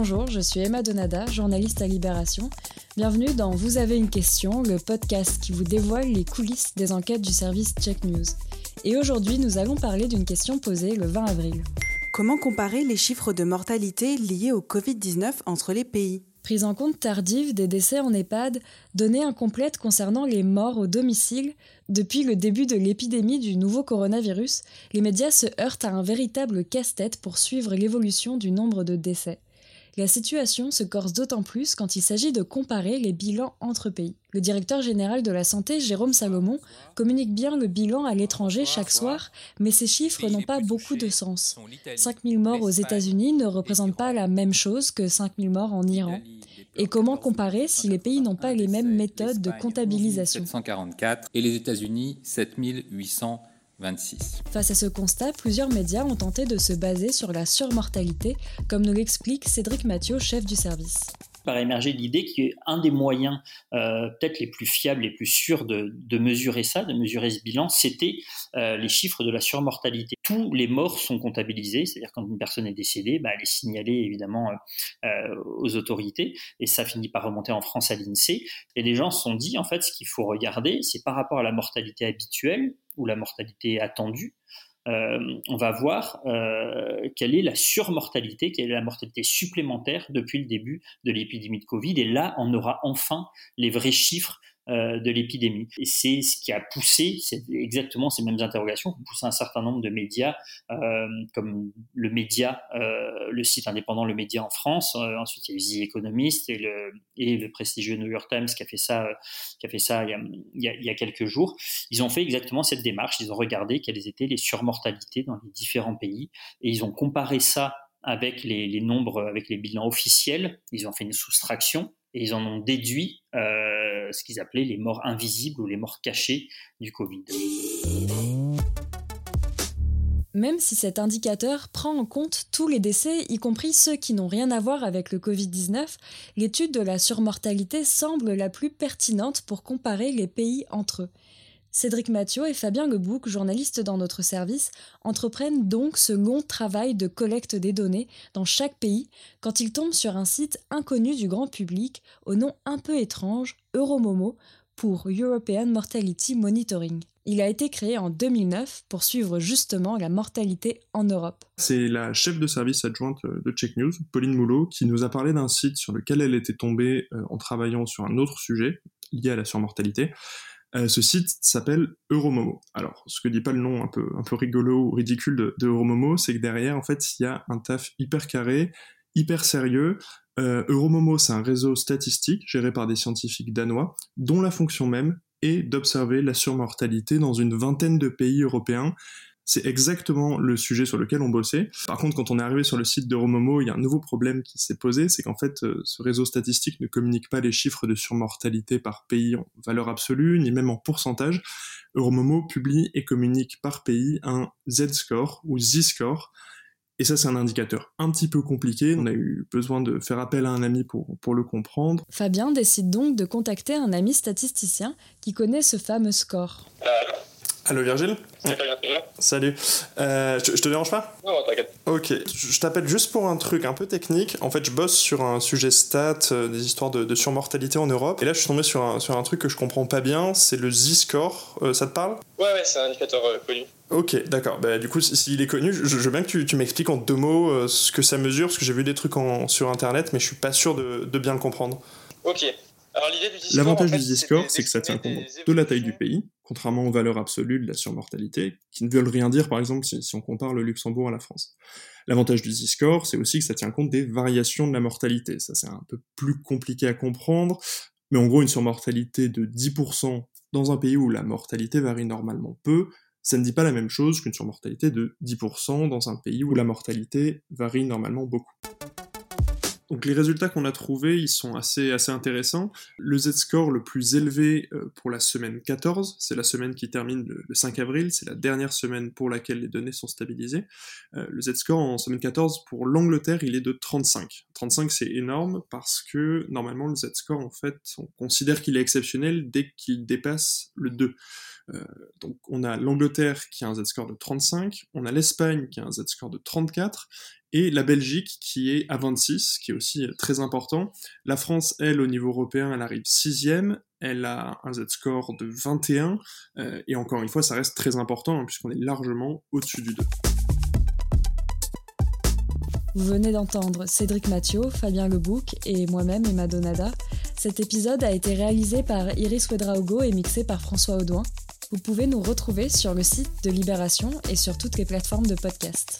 Bonjour, je suis Emma Donada, journaliste à Libération. Bienvenue dans Vous avez une question, le podcast qui vous dévoile les coulisses des enquêtes du service Check News. Et aujourd'hui, nous allons parler d'une question posée le 20 avril. Comment comparer les chiffres de mortalité liés au Covid-19 entre les pays? Prise en compte tardive des décès en EHPAD, données incomplètes concernant les morts au domicile, depuis le début de l'épidémie du nouveau coronavirus, les médias se heurtent à un véritable casse-tête pour suivre l'évolution du nombre de décès. La situation se corse d'autant plus quand il s'agit de comparer les bilans entre pays. Le directeur général de la santé, Jérôme Salomon, communique bien le bilan à l'étranger chaque soir, mais ces chiffres n'ont pas beaucoup de sens. 5000 morts aux États-Unis ne représentent pas la même chose que 5000 morts en Iran. Et comment comparer si les pays n'ont pas les mêmes méthodes de comptabilisation? 744 et les États-Unis 7800 Face à ce constat, plusieurs médias ont tenté de se baser sur la surmortalité, comme nous l'explique Cédric Mathieu, chef du service par émerger l'idée qu'un des moyens euh, peut-être les plus fiables, les plus sûrs de, mesurer ça, de mesurer ce bilan, c'était euh, les chiffres de la surmortalité. Tous les morts sont comptabilisés, c'est-à-dire quand une personne est décédée, bah, elle est signalée évidemment euh, aux autorités, et ça finit par remonter en France à l'INSEE. Et les gens se sont dit, en fait, ce qu'il faut regarder, c'est par rapport à la mortalité habituelle ou la mortalité attendue, euh, on va voir euh, quelle est la surmortalité, quelle est la mortalité supplémentaire depuis le début de l'épidémie de Covid. Et là, on aura enfin les vrais chiffres de l'épidémie. Et c'est ce qui a poussé exactement ces mêmes interrogations, qui poussé un certain nombre de médias, euh, comme le média, euh, le site indépendant Le Média en France. ensuite, il y a eu The Economist et le, et le prestigieux New York Times qui a fait ça, qui a fait ça il y a, il y a, quelques jours. Ils ont fait exactement cette démarche. Ils ont regardé quelles étaient les surmortalités dans les différents pays et ils ont comparé ça avec les, les, nombres, avec les bilans officiels. Ils ont fait une soustraction ils en ont déduit euh, ce qu'ils appelaient les morts invisibles ou les morts cachées du Covid. Même si cet indicateur prend en compte tous les décès, y compris ceux qui n'ont rien à voir avec le Covid-19, l'étude de la surmortalité semble la plus pertinente pour comparer les pays entre eux. Cédric Mathieu et Fabien Lebouc, journalistes dans notre service, entreprennent donc ce long travail de collecte des données dans chaque pays quand ils tombent sur un site inconnu du grand public au nom un peu étrange, Euromomo, pour European Mortality Monitoring. Il a été créé en 2009 pour suivre justement la mortalité en Europe. C'est la chef de service adjointe de Check News, Pauline Moulot, qui nous a parlé d'un site sur lequel elle était tombée euh, en travaillant sur un autre sujet lié à la surmortalité. Euh, ce site s'appelle Euromomo. Alors, ce que dit pas le nom un peu, rigolo ou ridicule de, Euromomo, c'est que derrière, en fait, il y a un taf hyper carré, hyper sérieux. Euh, Euromomo, c'est un réseau statistique géré par des scientifiques danois, dont la fonction même est d'observer la surmortalité dans une vingtaine de pays européens c'est exactement le sujet sur lequel on bossait. Par contre, quand on est arrivé sur le site de Romomo, il y a un nouveau problème qui s'est posé, c'est qu'en fait, euh, ce réseau statistique ne communique pas les chiffres de surmortalité par pays en valeur absolue, ni même en pourcentage. Euromomo publie et communique par pays un Z-score ou Z-score. Et ça, c'est un indicateur un petit peu compliqué. On a eu besoin de faire appel à un ami pour, pour le comprendre. Fabien décide donc de contacter un ami statisticien qui connaît ce fameux score. Allô Virgile Salut. Euh, je, te dérange pas Non, t'inquiète. Ok, je t'appelle juste pour un truc un peu technique. En fait, je bosse sur un sujet stat, euh, des histoires de, surmortalité en Europe. Et là, je suis tombé sur un, sur un truc que je comprends pas bien, c'est le Z-score. Euh, ça te parle Ouais, ouais, c'est un indicateur connu. Ok, d'accord. Bah, du coup, s'il est connu, je, veux bien que tu, tu m'expliques en deux mots ce que ça mesure, parce que j'ai vu des trucs en, sur Internet, mais je suis pas sûr de, de bien le comprendre. Ok. L'avantage du Z-score, c'est que ça tient compte de la taille du pays, contrairement aux valeurs absolues de la surmortalité, qui ne veulent rien dire, par exemple, si, on compare le Luxembourg à la France. L'avantage du Z-score, c'est aussi que ça tient compte des variations de la mortalité. Ça, c'est un peu plus compliqué à comprendre, mais en gros, une surmortalité de 10% dans un pays où la mortalité varie normalement peu, ça ne dit pas la même chose qu'une surmortalité de 10% dans un pays où la mortalité varie normalement beaucoup. Donc les résultats qu'on a trouvés, ils sont assez, assez intéressants. Le Z-score le plus élevé euh, pour la semaine 14, c'est la semaine qui termine le, 5 avril, c'est la dernière semaine pour laquelle les données sont stabilisées. Euh, le Z-score en semaine 14 pour l'Angleterre, il est de 35. 35 c'est énorme parce que normalement le Z-score en fait, on considère qu'il est exceptionnel dès qu'il dépasse le 2. donc on a l'Angleterre qui a un Z-score de 35, on a l'Espagne qui a un Z-score de 34, et la Belgique qui est à 26, qui est aussi très important. La France, elle, au niveau européen, elle arrive sixième, elle a un Z-score de 21, et encore une fois, ça reste très important, hein, puisqu'on est largement au-dessus du 2. Vous venez d'entendre Cédric Mathieu, Fabien Lebouc et moi-même Emma Donada. Cet épisode a été réalisé par Iris Wedraogo et mixé par François Audouin. Vous pouvez nous retrouver sur le site de Libération et sur toutes les plateformes de podcast.